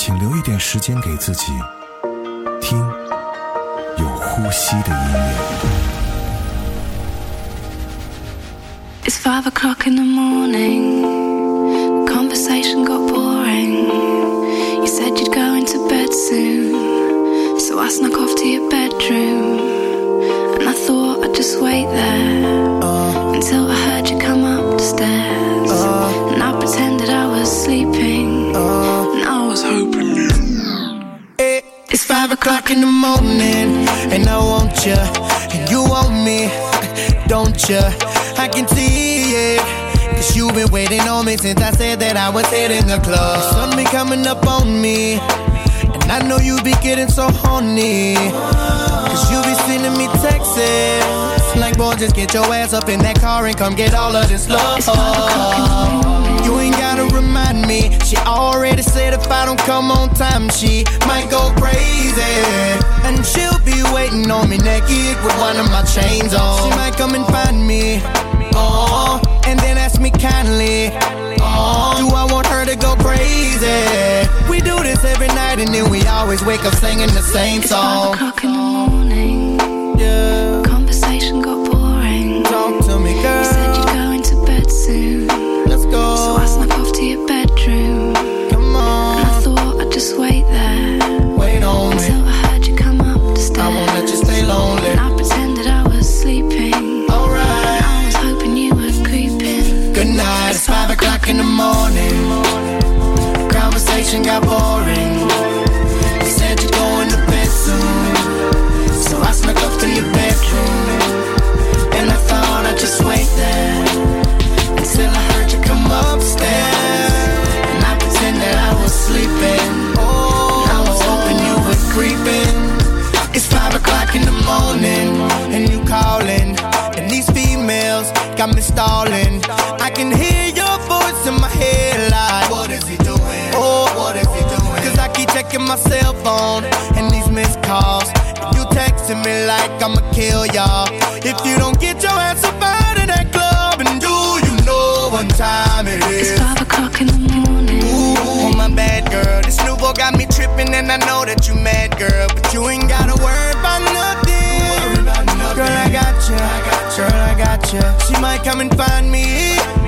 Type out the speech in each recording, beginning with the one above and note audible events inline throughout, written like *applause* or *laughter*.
请留一点时间给自己，听有呼吸的音乐。It's five o'clock in the morning. Conversation got boring. You said you'd go into bed soon. So I snuck off to your bedroom. And I thought I'd just wait there until I heard you come up the stairs. O'clock in the morning, and I want you, and you want me, *laughs* don't you? I can see it. Cause you've been waiting on me since I said that I was hitting the club. The sun been coming up on me, and I know you be getting so horny. Cause you be sending me texts. Like, boy, just get your ass up in that car and come get all of this love. Me. She already said if I don't come on time, she might go crazy. And she'll be waiting on me naked with one of my chains on. She might come and find me. Oh, and then ask me kindly. Oh, do I want her to go crazy? We do this every night and then we always wake up singing the same It's five song. o'clock in the morning. Yeah, Conversation got boring. talk to me, You said you'd girl. Stalling. I can hear your voice in my head like, What is he doing? Oh, what is he doing? Cause I keep checking my cell phone and these missed calls. And you texting me like I'ma kill y'all. Might come and find me.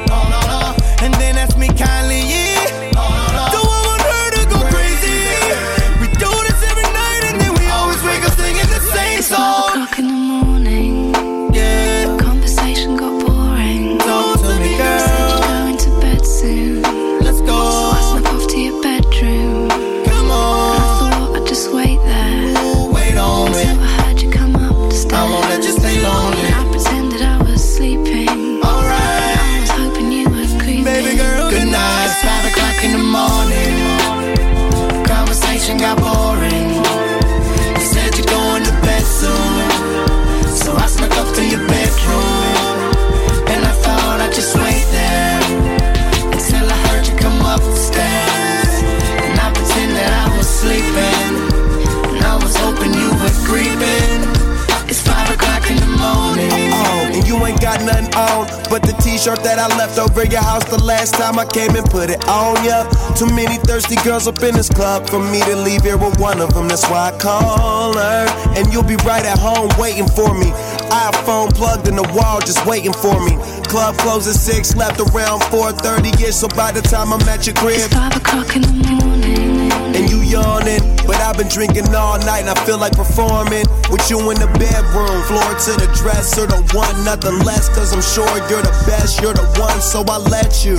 But the t-shirt that I left over your house the last time I came and put it on ya. Too many thirsty girls up in this club for me to leave here with one of them. That's why I call her, and you'll be right at home waiting for me. iPhone plugged in the wall, just waiting for me. Club closes six, left around 4:30 ish. So by the time I'm at your crib, It's five o'clock in the morning. and you yawning. But I've been drinking all night and I feel like performing with you in the bedroom. Floor to the dresser, don't want nothing less. Cause I'm sure you're the best, you're the one, so I let you.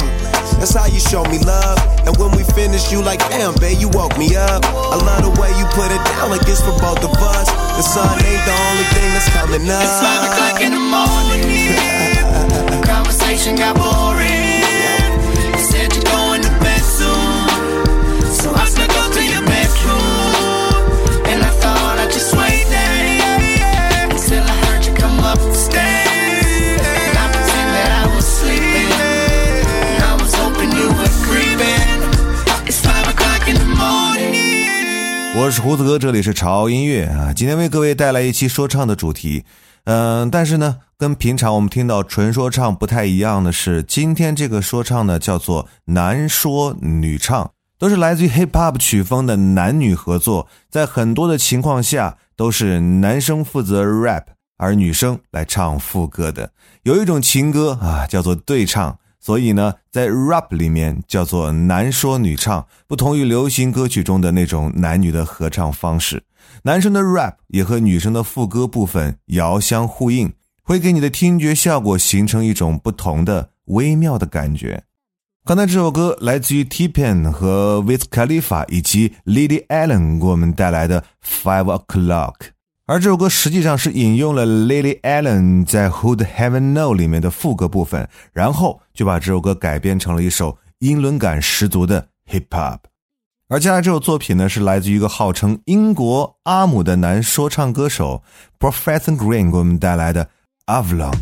That's how you show me love. And when we finish, you like, damn, babe, you woke me up. I love the way you put it down like it's for both of us. The sun ain't the only thing that's coming up. It's five o'clock in the morning. *laughs* Conversation got boring. 胡子哥，这里是潮音乐啊。今天为各位带来一期说唱的主题，嗯，但是呢，跟平常我们听到纯说唱不太一样的是，今天这个说唱呢叫做男说女唱，都是来自于 *laughs* hip hop 曲风的男女合作，在很多的情况下都是男生负责 rap，而女生来唱副歌的。有一种情歌啊，叫做对唱。所以呢，在 rap 里面叫做男说女唱，不同于流行歌曲中的那种男女的合唱方式。男生的 rap 也和女生的副歌部分遥相呼应，会给你的听觉效果形成一种不同的微妙的感觉。刚才这首歌来自于 T-Pain 和 Wiz Khalifa 以及 Lily Allen 给我们带来的 Five O'clock。而这首歌实际上是引用了 Lily Allen 在《Who'd Heaven Know》里面的副歌部分，然后就把这首歌改编成了一首英伦感十足的 Hip Hop。而接下来这首作品呢，是来自于一个号称英国阿姆的男说唱歌手 Professor Green 给我们带来的 Avalon。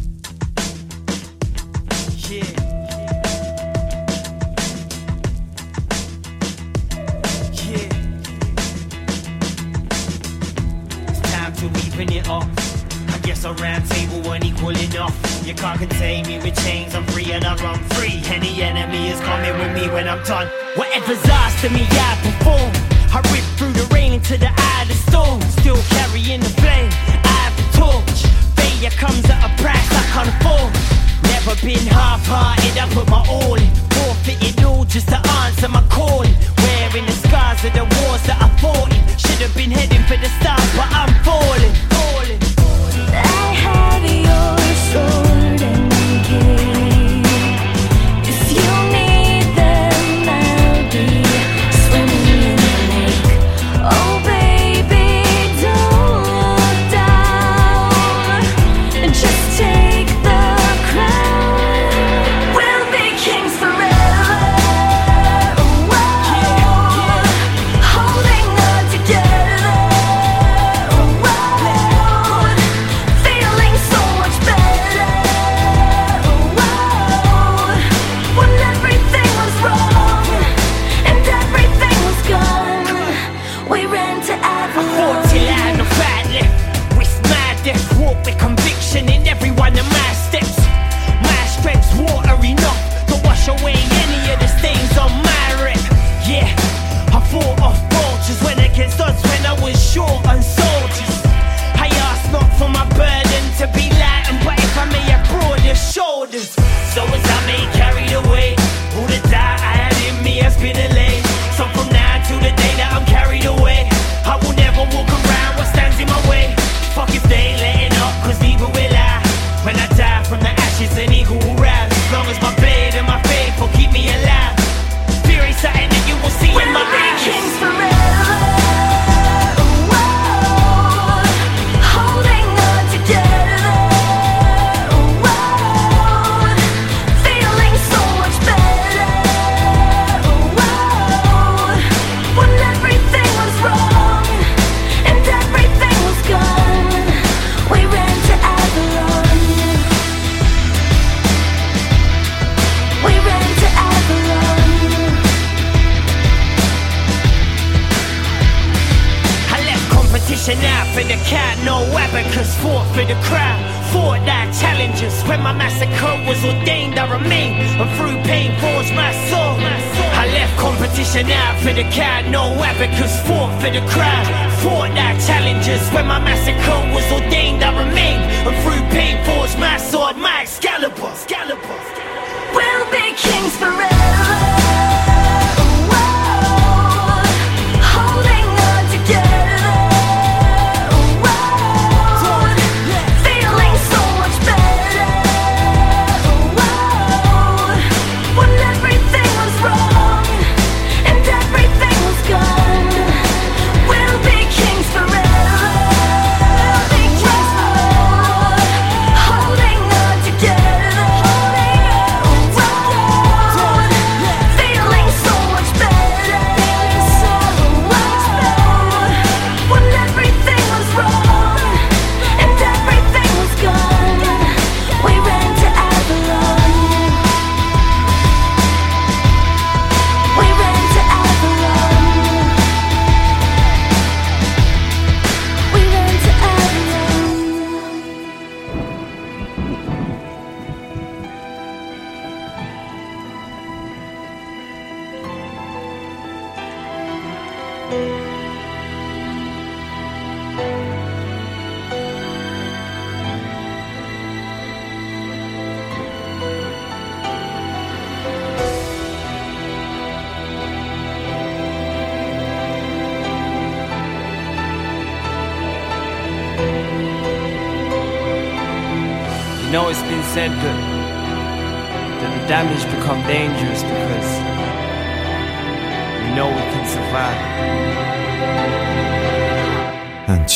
A round table when equal enough. You can't contain me with chains, I'm free and I run free. Any enemy is coming with me when I'm done. Whatever's asked of me, I perform. I rip through the rain into the eye of the storm. Still carrying the flame, I have the torch. Failure comes at a price I can't afford. Never been half-hearted, I put my all in. Forfeited all just to answer my calling. Wearing the scars of the wars that I fought in. Should have been heading for the stars, but I'm falling. I have your sword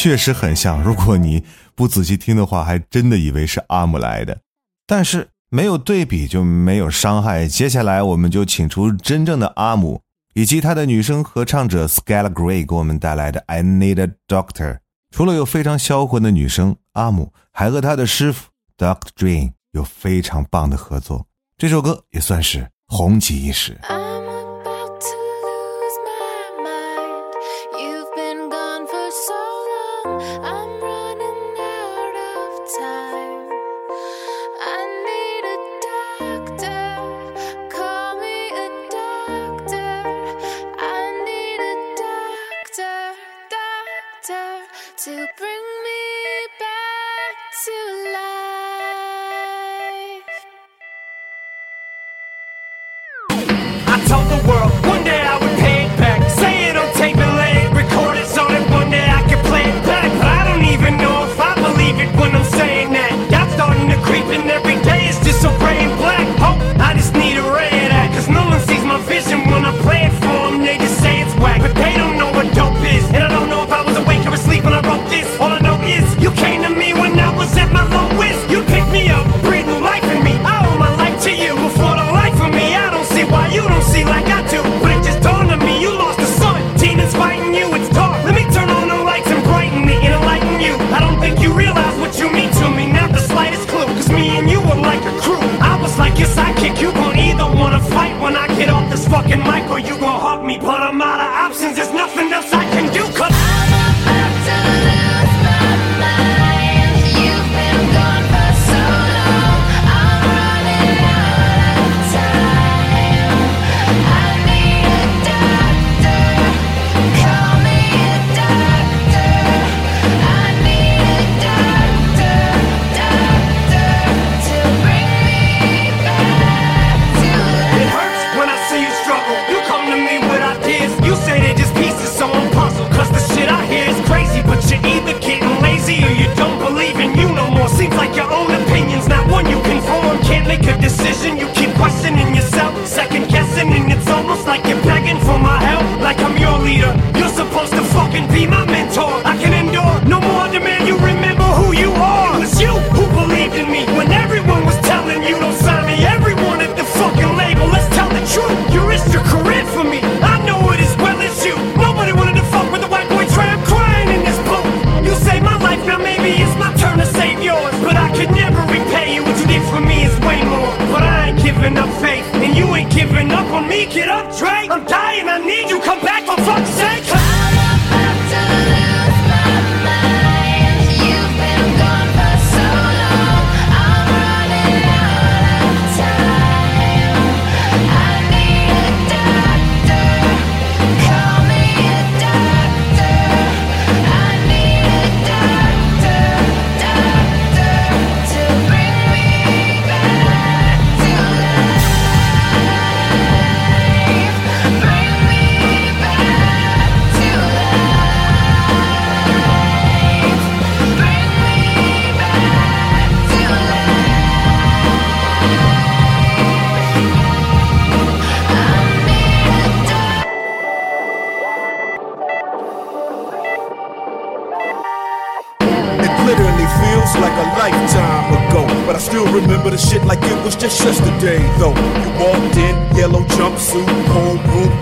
确实很像，如果你不仔细听的话，还真的以为是阿姆来的。但是没有对比就没有伤害。接下来我们就请出真正的阿姆，以及他的女声合唱者 Scala Gray 给我们带来的 I Need a Doctor。除了有非常销魂的女生阿姆，还和他的师傅 Dr. Dream 有非常棒的合作。这首歌也算是红极一时。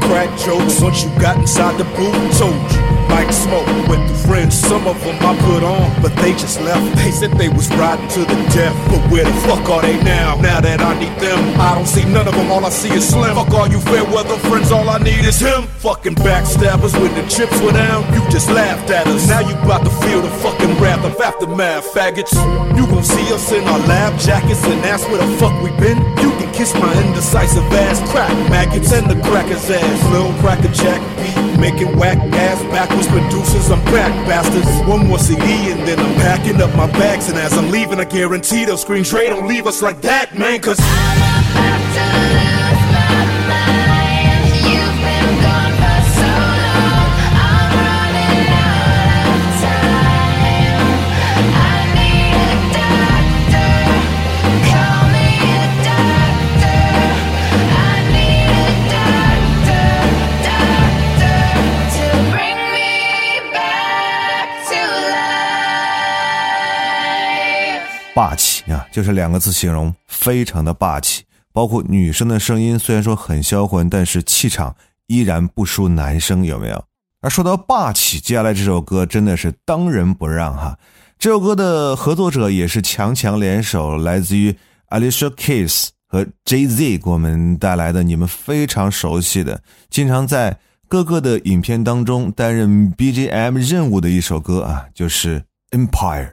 crack jokes. What you got inside the boot. told you like smoke with the friends. Some of them I put on, but they just left. They said they was riding to the death. But where the fuck are they now? Now that I need them, I don't see none of them. All I see is slim. Fuck all you fair weather friends. All I need is him. Fucking backstabbers when the chips were down. You just laughed at us. Now you about to feel the fucking wrath of aftermath, faggots. You gon' see us in our lab jackets and ask where the fuck we been. You can kiss my indecisive ass, crack maggots and the crackers ass. Lil cracker jack beat making whack ass backwards producers. I'm back, bastards. One more CD and then I'm packing up my bags. And as I'm leaving, I guarantee they'll scream, don't leave us like that, man, cause. 霸气啊，就是两个字形容，非常的霸气。包括女生的声音虽然说很销魂，但是气场依然不输男生，有没有？而说到霸气，接下来这首歌真的是当仁不让哈。这首歌的合作者也是强强联手，来自于 Alicia Keys 和 Jay Z 给我们带来的你们非常熟悉的，经常在各个的影片当中担任 BGM 任务的一首歌啊，就是《Empire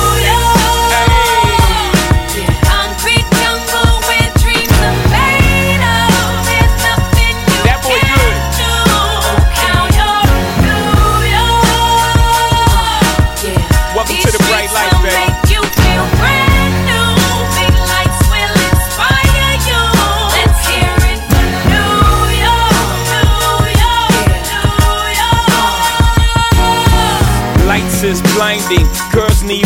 Girls need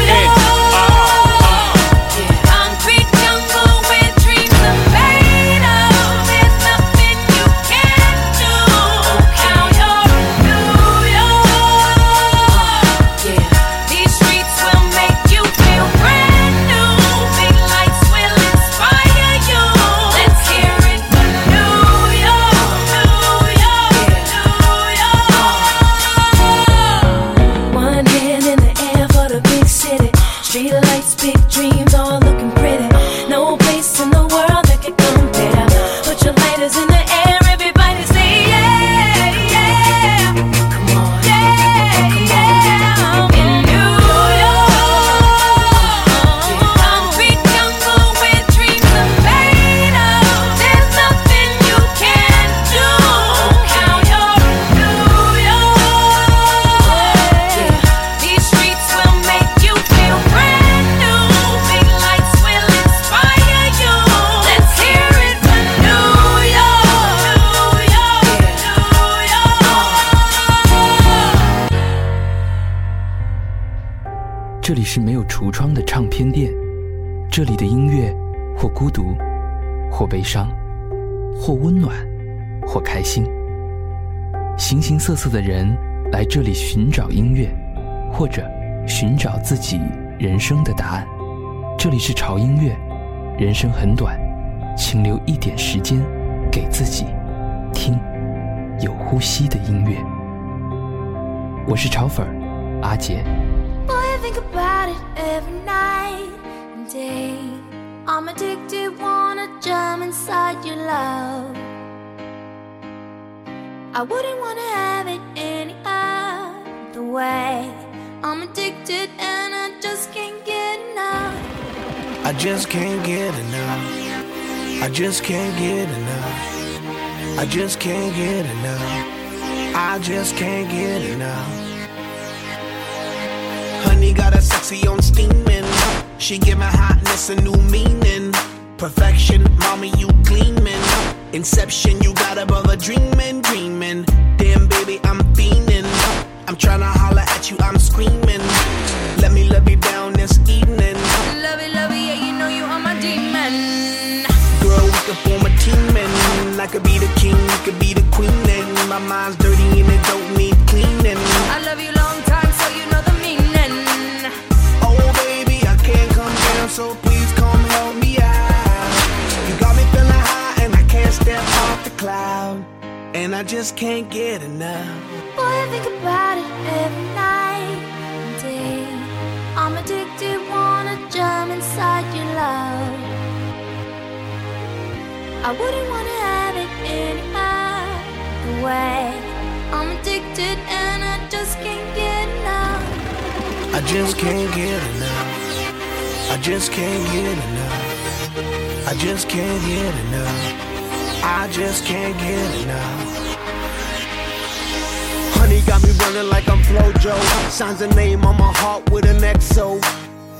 或孤独，或悲伤，或温暖，或开心。形形色色的人来这里寻找音乐，或者寻找自己人生的答案。这里是潮音乐，人生很短，请留一点时间给自己，听有呼吸的音乐。我是潮粉儿阿杰。Think about it every night and day. I'm addicted, wanna jump inside your love. I wouldn't wanna have it any other way. I'm addicted and I just can't get enough. I just can't get enough. I just can't get enough. I just can't get enough. I just can't get enough. Honey got a sexy on steaming. She give my hotness a new meaning. Perfection, mommy, you gleaming. Inception, you got above a dreaming, dreaming. Damn, baby, I'm fiending. I'm tryna holler at you, I'm screaming. Let me love you down this evening. Love it, love it, yeah, you know you are my demon. Girl, we could form a team and I could be the king, you could be the queen. And my mind's dirty and it don't need cleaning. I love you long so please come help me out. You got me feeling high and I can't step off the cloud. And I just can't get enough. Boy, I think about it every night and day. I'm addicted, wanna jump inside your love. I wouldn't wanna have it any other way. I'm addicted and I just can't get enough. I just can't get enough. I just can't get enough. I just can't get enough. I just can't get enough. Honey got me running like I'm Flojo. Signs a name on my heart with an XO.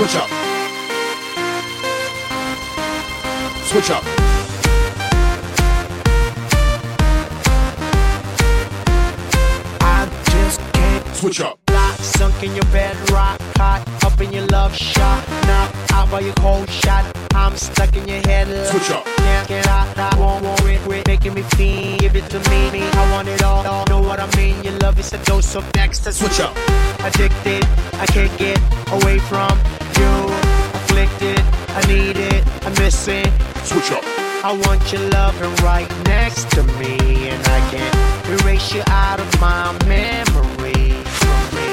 Switch up. Switch up. I just can't Switch up. Lock, sunk in your bed, rock hot, up in your love shot. Now out by your cold shot. I'm stuck in your head. Switch up. Can't get out, I won't want it, it, making me feel. Give it to me, me. I want it all, all. Know what I mean? Your love is a dose of next Switch up. Addicted, I can't get away from you. Afflicted, I need it, I miss it. Switch up. I want your loving right next to me, and I can't erase you out of my memory. From me.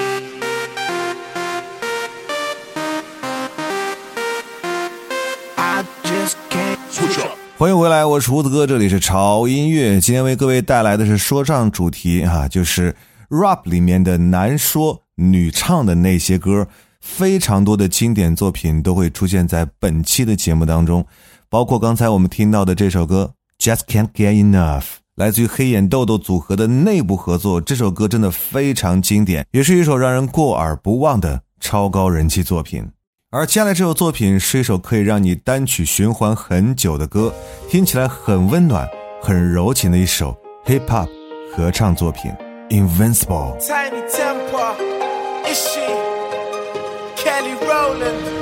I just can't Switch up. 欢迎回来，我是胡子哥，这里是潮音乐。今天为各位带来的是说唱主题啊，就是 rap 里面的男说女唱的那些歌，非常多的经典作品都会出现在本期的节目当中，包括刚才我们听到的这首歌《Just Can't Get Enough》，来自于黑眼豆豆组合的内部合作。这首歌真的非常经典，也是一首让人过耳不忘的超高人气作品。而接下来这首作品是一首可以让你单曲循环很久的歌，听起来很温暖、很柔情的一首 hip hop 合唱作品《Invincible》。Kelly Rowland,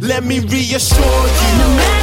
let me reassure you.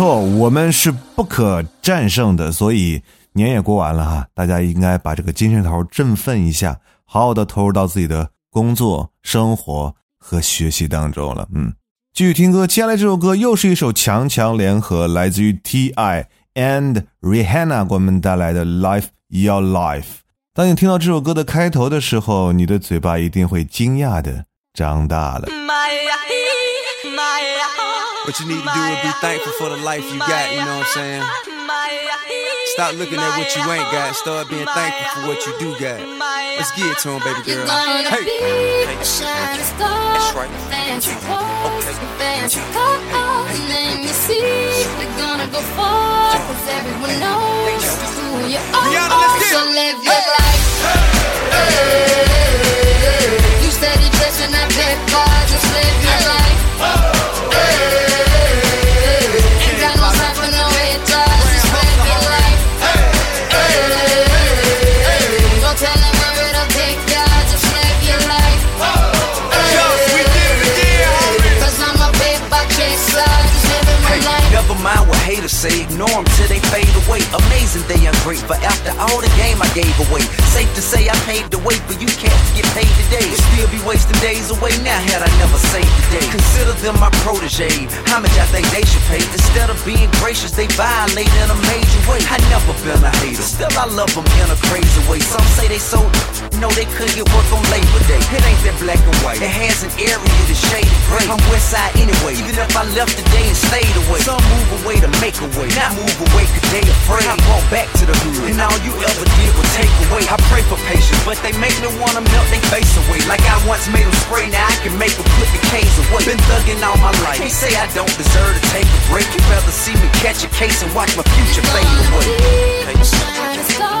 错，我们是不可战胜的，所以年也过完了哈，大家应该把这个精神头振奋一下，好好的投入到自己的工作、生活和学习当中了。嗯，继续听歌，接下来这首歌又是一首强强联合，来自于 T.I. and Rihanna 给我们带来的《Life Your Life》。当你听到这首歌的开头的时候，你的嘴巴一定会惊讶的张大了。What you need to do is be thankful for the life you got, you know what I'm saying? Stop looking at what you ain't got, start being thankful for what you do got. Let's get it to him, baby girl. gonna Hey. be a shining star. That's right. Fancy clothes, fancy cars, name you see. They're gonna go far, 'cause everyone knows who you are. Rihanna, let's get so it. live your life. Hey. Hey. You steady dressing that big car, just live your days away now had I never saved the day. Them my protege. Much I think they should pay? Instead of being gracious, they violate in a major way. I never been a hater, still I love them in a crazy way. Some say they so no they couldn't get work on Labor Day. It ain't that black and white. It has an area that's shaded gray. I'm West Side anyway, even if I left today and stayed away. Some move away to make a way, not move away cause they afraid. I brought back to the hood, and all you ever did was take away. I pray for patience, but they make me wanna melt their face away. Like I once made them spray, now I can make them put the K's away. Been thugging all my life. Can't say I don't deserve to take a break. You'd rather see me catch a case and watch my future fade away.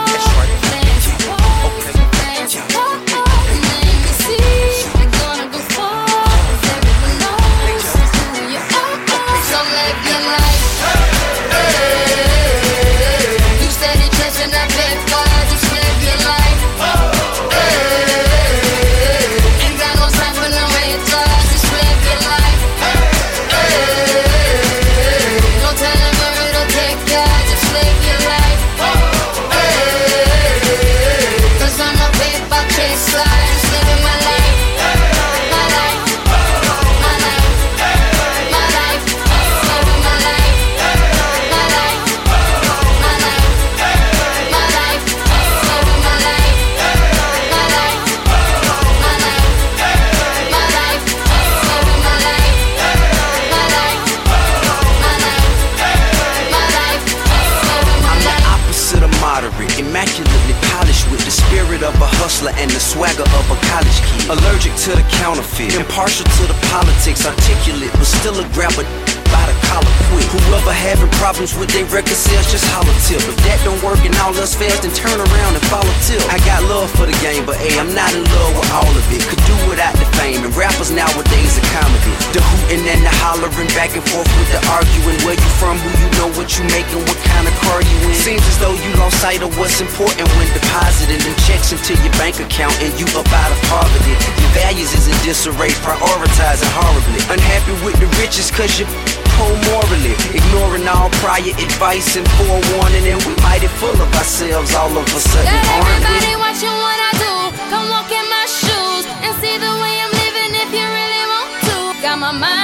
Back and forth with the arguing. Where you from, who you know, what you making, what kind of car you in. Seems as though you lost sight of what's important when depositing them checks into your bank account and you up out of poverty. Your values is in disarray, prioritizing horribly. Unhappy with the riches cause you poor morally. Ignoring all prior advice and forewarning, and we mighty full of ourselves all of a sudden, aren't everybody we? watching what I do. Come walk in my shoes and see the way I'm living if you really want to. Got my mind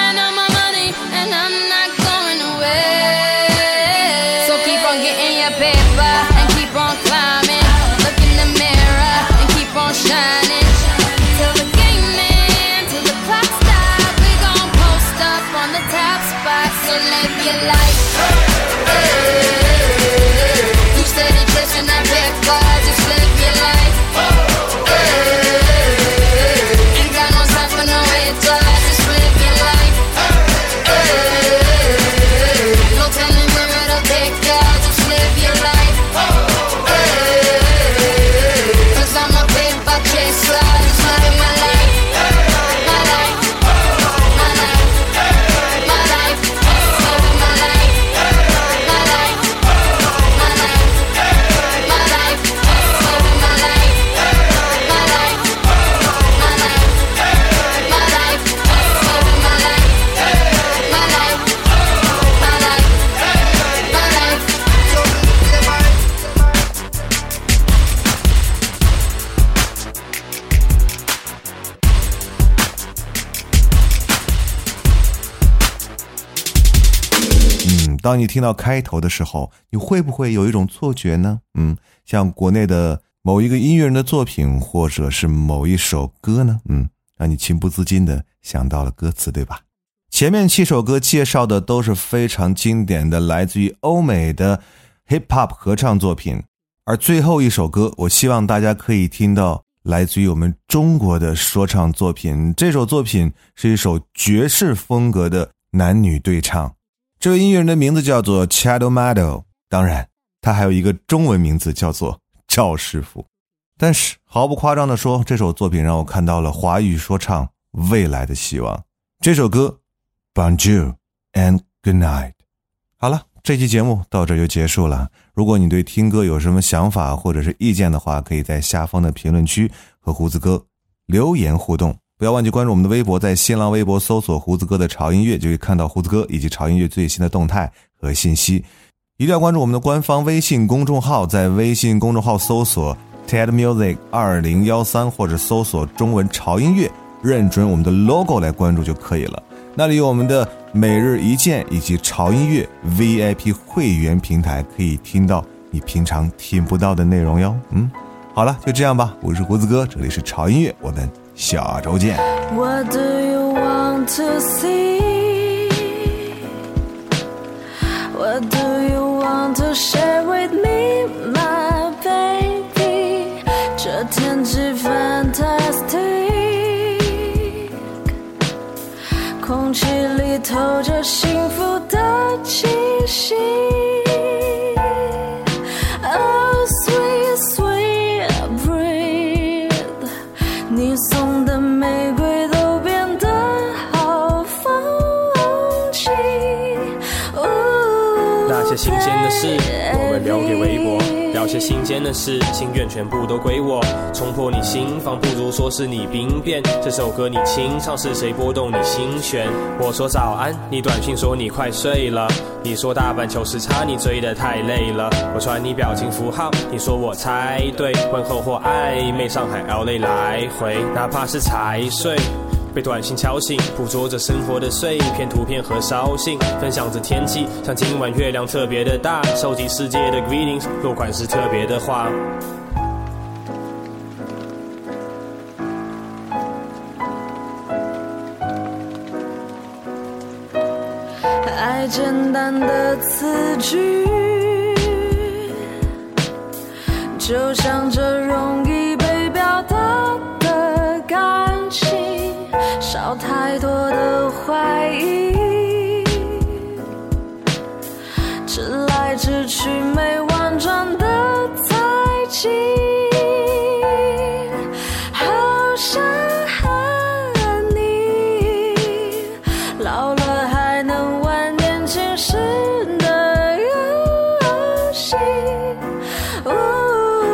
当你听到开头的时候，你会不会有一种错觉呢？嗯，像国内的某一个音乐人的作品，或者是某一首歌呢？嗯，让你情不自禁的想到了歌词，对吧？前面七首歌介绍的都是非常经典的，来自于欧美的 hip hop 合唱作品，而最后一首歌，我希望大家可以听到来自于我们中国的说唱作品。这首作品是一首爵士风格的男女对唱。这位音乐人的名字叫做 Chado Mado，当然，他还有一个中文名字叫做赵师傅。但是毫不夸张地说，这首作品让我看到了华语说唱未来的希望。这首歌，Bonjour and Good Night。好了，这期节目到这就结束了。如果你对听歌有什么想法或者是意见的话，可以在下方的评论区和胡子哥留言互动。不要忘记关注我们的微博，在新浪微博搜索“胡子哥的潮音乐”，就可以看到胡子哥以及潮音乐最新的动态和信息。一定要关注我们的官方微信公众号，在微信公众号搜索 “TED Music 二零幺三”或者搜索中文潮音乐，认准我们的 logo 来关注就可以了。那里有我们的每日一见以及潮音乐 VIP 会员平台，可以听到你平常听不到的内容哟。嗯，好了，就这样吧。我是胡子哥，这里是潮音乐，我们下周见。What do you want to see? What do you want to share with me, my baby? 这天气 fantastic，空气里透着幸福的气息。新鲜的事，我们留给微博；聊些新鲜的事，心愿全部都归我。冲破你心房，不如说是你兵变。这首歌你清唱，是谁拨动你心弦？我说早安，你短信说你快睡了。你说大半球时差，你追得太累了。我传你表情符号，你说我猜对。问候或暧昧，上海 LA 来回，哪怕是才睡。被短信敲醒，捕捉着生活的碎片图片和烧信，分享着天气，像今晚月亮特别的大，收集世界的 greetings，落款是特别的话。爱简单的词句，就像这容易少太多的怀疑，直来直去没婉转的猜忌，好想和你老了还能玩年轻时的游戏。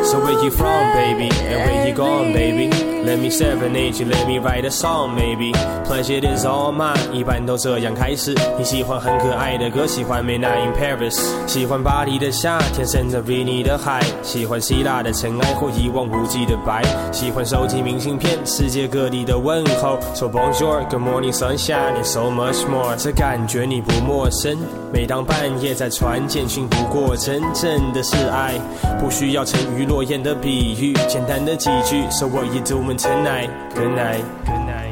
So where you from, baby? And where you gone, baby? Let me serenade you, let me write a song, maybe. Pleasure is all mine，一般都这样开始。你喜欢很可爱的歌，喜欢 Midnight in Paris，喜欢巴黎的夏天，甚至比你的海，喜欢希腊的尘埃或一望无际的白，喜欢收集明信片，世界各地的问候。So bonjour, good morning, sunshine, and so much more。这感觉你不陌生。每当半夜在传简讯，不过真正的是爱，不需要沉鱼落雁的比喻，简单的几句。So what you doing tonight? Good night. Good night.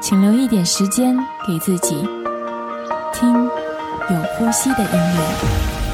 请留一点时间给自己，听有呼吸的音乐。